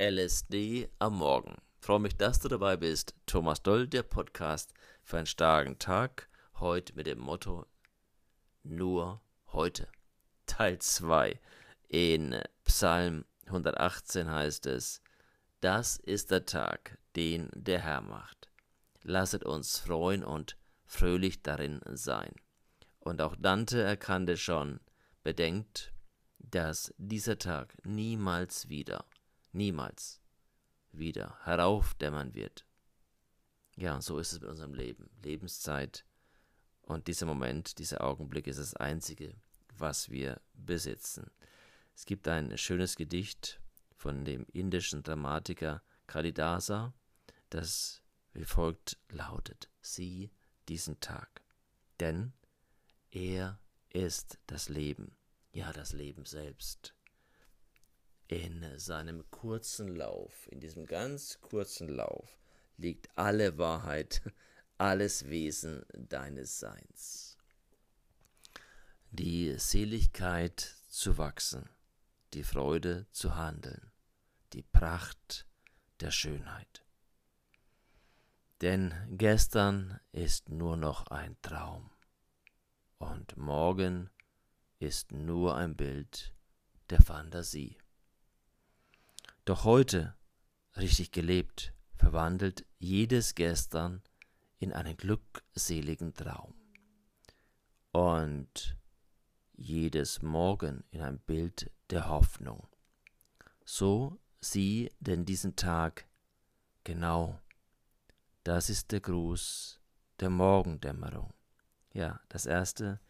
LSD am Morgen. Freue mich, dass du dabei bist. Thomas Doll, der Podcast für einen starken Tag. Heute mit dem Motto Nur heute. Teil 2. In Psalm 118 heißt es: Das ist der Tag, den der Herr macht. Lasset uns freuen und fröhlich darin sein. Und auch Dante erkannte schon, bedenkt, dass dieser Tag niemals wieder niemals wieder heraufdämmern wird. Ja, und so ist es mit unserem Leben. Lebenszeit und dieser Moment, dieser Augenblick ist das Einzige, was wir besitzen. Es gibt ein schönes Gedicht von dem indischen Dramatiker Kalidasa, das wie folgt lautet: Sieh diesen Tag, denn er ist das Leben, ja das Leben selbst in seinem kurzen Lauf, in diesem ganz kurzen Lauf, liegt alle Wahrheit, alles Wesen deines Seins. Die Seligkeit zu wachsen, die Freude zu handeln, die Pracht der Schönheit. Denn gestern ist nur noch ein Traum und morgen ist nur ein Bild der Fantasie. Doch heute, richtig gelebt, verwandelt jedes Gestern in einen glückseligen Traum. Und jedes Morgen in ein Bild der Hoffnung. So sieh denn diesen Tag genau. Das ist der Gruß der Morgendämmerung. Ja, das Erste,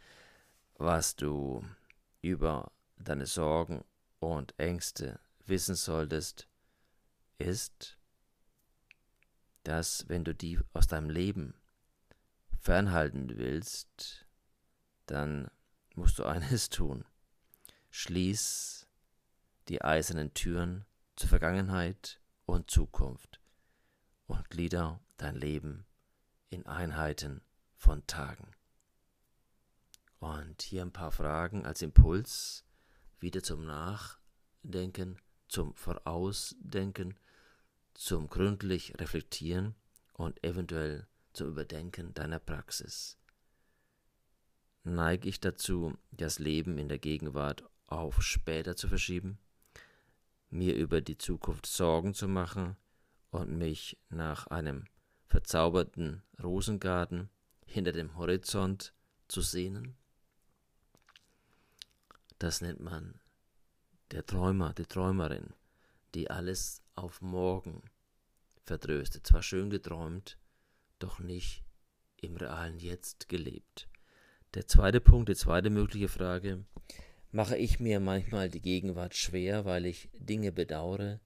was du über deine Sorgen und Ängste wissen solltest, ist, dass wenn du die aus deinem Leben fernhalten willst, dann musst du eines tun. Schließ die eisernen Türen zur Vergangenheit und Zukunft und glieder dein Leben in Einheiten von Tagen. Und hier ein paar Fragen als Impuls wieder zum Nachdenken zum Vorausdenken, zum gründlich Reflektieren und eventuell zum Überdenken deiner Praxis. Neige ich dazu, das Leben in der Gegenwart auf später zu verschieben, mir über die Zukunft Sorgen zu machen und mich nach einem verzauberten Rosengarten hinter dem Horizont zu sehnen? Das nennt man der Träumer, die Träumerin, die alles auf morgen vertröstet, zwar schön geträumt, doch nicht im realen Jetzt gelebt. Der zweite Punkt, die zweite mögliche Frage, mache ich mir manchmal die Gegenwart schwer, weil ich Dinge bedauere,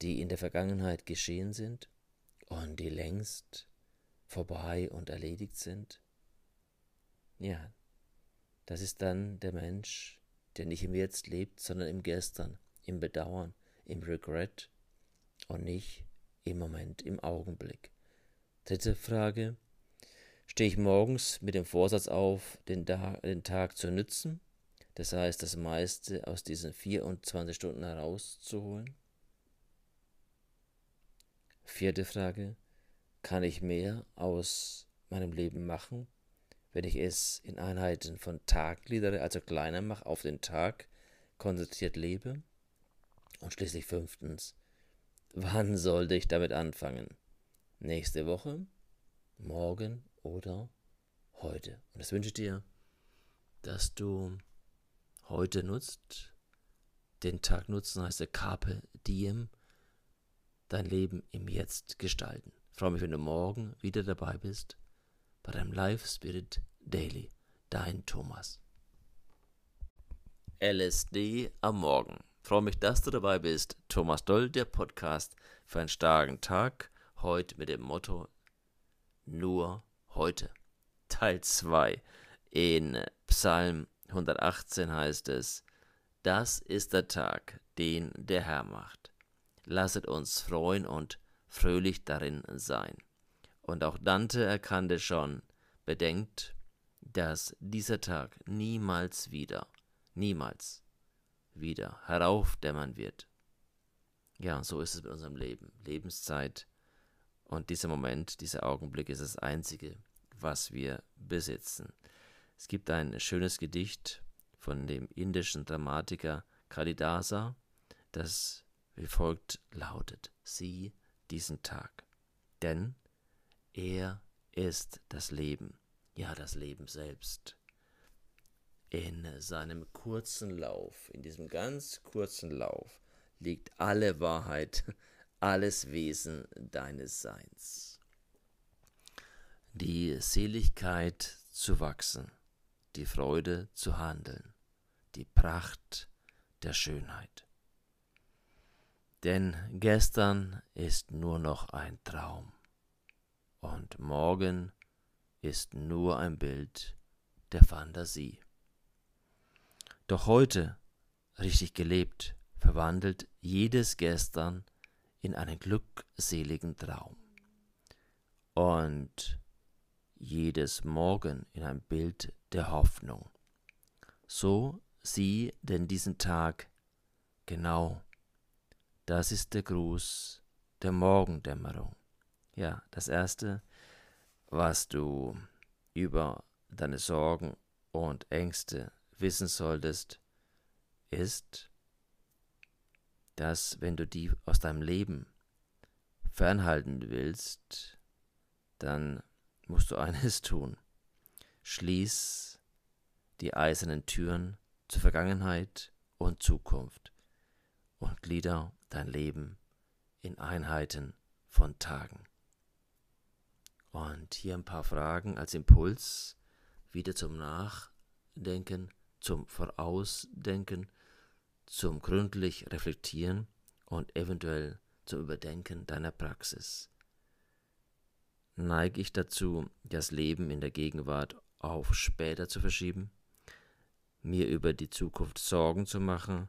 die in der Vergangenheit geschehen sind und die längst vorbei und erledigt sind? Ja, das ist dann der Mensch, der nicht im Jetzt lebt, sondern im Gestern, im Bedauern, im Regret und nicht im Moment, im Augenblick. Dritte Frage. Stehe ich morgens mit dem Vorsatz auf, den, da den Tag zu nützen? Das heißt, das meiste aus diesen 24 Stunden herauszuholen? Vierte Frage. Kann ich mehr aus meinem Leben machen, wenn ich es in Einheiten von Tag gliedere, also kleiner mache, auf den Tag konzentriert lebe. Und schließlich fünftens, wann sollte ich damit anfangen? Nächste Woche, morgen oder heute? Und das wünsche ich dir, dass du heute nutzt, den Tag nutzen heißt der Carpe Diem, dein Leben im Jetzt gestalten. Ich freue mich, wenn du morgen wieder dabei bist bei deinem Life Spirit Daily. Dein Thomas. LSD am Morgen. Freue mich, dass du dabei bist. Thomas Doll, der Podcast für einen starken Tag. Heute mit dem Motto Nur heute. Teil 2. In Psalm 118 heißt es: Das ist der Tag, den der Herr macht. Lasset uns freuen und fröhlich darin sein. Und auch Dante erkannte schon, bedenkt, dass dieser Tag niemals wieder, niemals wieder heraufdämmern wird. Ja, so ist es mit unserem Leben. Lebenszeit und dieser Moment, dieser Augenblick ist das Einzige, was wir besitzen. Es gibt ein schönes Gedicht von dem indischen Dramatiker Kalidasa, das wie folgt lautet: Sieh diesen Tag, denn er ist das Leben, ja das Leben selbst. In seinem kurzen Lauf, in diesem ganz kurzen Lauf, liegt alle Wahrheit, alles Wesen deines Seins. Die Seligkeit zu wachsen, die Freude zu handeln, die Pracht der Schönheit. Denn gestern ist nur noch ein Traum und morgen ist nur ein Bild der Fantasie. Doch heute, richtig gelebt, verwandelt jedes Gestern in einen glückseligen Traum und jedes Morgen in ein Bild der Hoffnung. So sieh denn diesen Tag genau. Das ist der Gruß der Morgendämmerung. Ja, das Erste, was du über deine Sorgen und Ängste wissen solltest, ist, dass wenn du die aus deinem Leben fernhalten willst, dann musst du eines tun. Schließ die eisernen Türen zur Vergangenheit und Zukunft und glieder dein Leben in Einheiten von Tagen. Und hier ein paar Fragen als Impuls wieder zum Nachdenken, zum Vorausdenken, zum gründlich Reflektieren und eventuell zum Überdenken deiner Praxis. Neige ich dazu, das Leben in der Gegenwart auf später zu verschieben, mir über die Zukunft Sorgen zu machen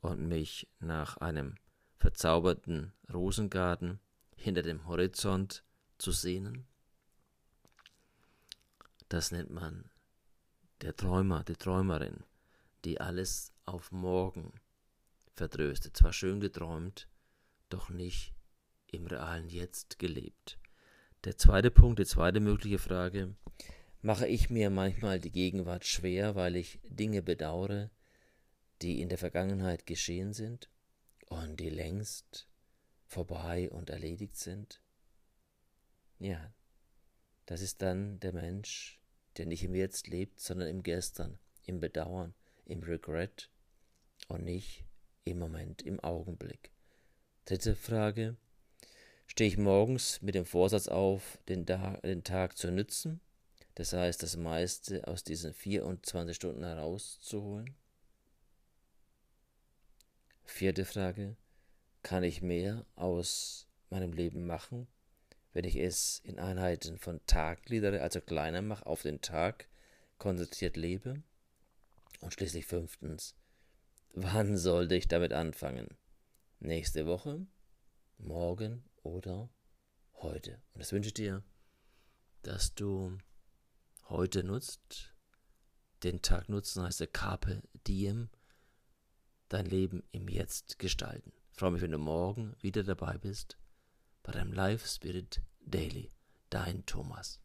und mich nach einem verzauberten Rosengarten hinter dem Horizont zu sehnen? Das nennt man der Träumer, die Träumerin, die alles auf morgen vertröstet, zwar schön geträumt, doch nicht im realen Jetzt gelebt. Der zweite Punkt, die zweite mögliche Frage, mache ich mir manchmal die Gegenwart schwer, weil ich Dinge bedauere, die in der Vergangenheit geschehen sind und die längst vorbei und erledigt sind? Ja, das ist dann der Mensch, der nicht im Jetzt lebt, sondern im Gestern, im Bedauern, im Regret und nicht im Moment, im Augenblick. Dritte Frage. Stehe ich morgens mit dem Vorsatz auf, den, da den Tag zu nützen? Das heißt, das meiste aus diesen 24 Stunden herauszuholen? Vierte Frage. Kann ich mehr aus meinem Leben machen, wenn ich es in Einheiten von Tag gliedere, also kleiner mache, auf den Tag konzentriert lebe? Und schließlich fünftens, wann sollte ich damit anfangen? Nächste Woche? Morgen oder heute? Und das wünsche ich dir, dass du heute nutzt. Den Tag nutzen heißt der Carpe Diem. Dein Leben im Jetzt gestalten. Ich freue mich, wenn du morgen wieder dabei bist bei deinem Live Spirit Daily. Dein Thomas.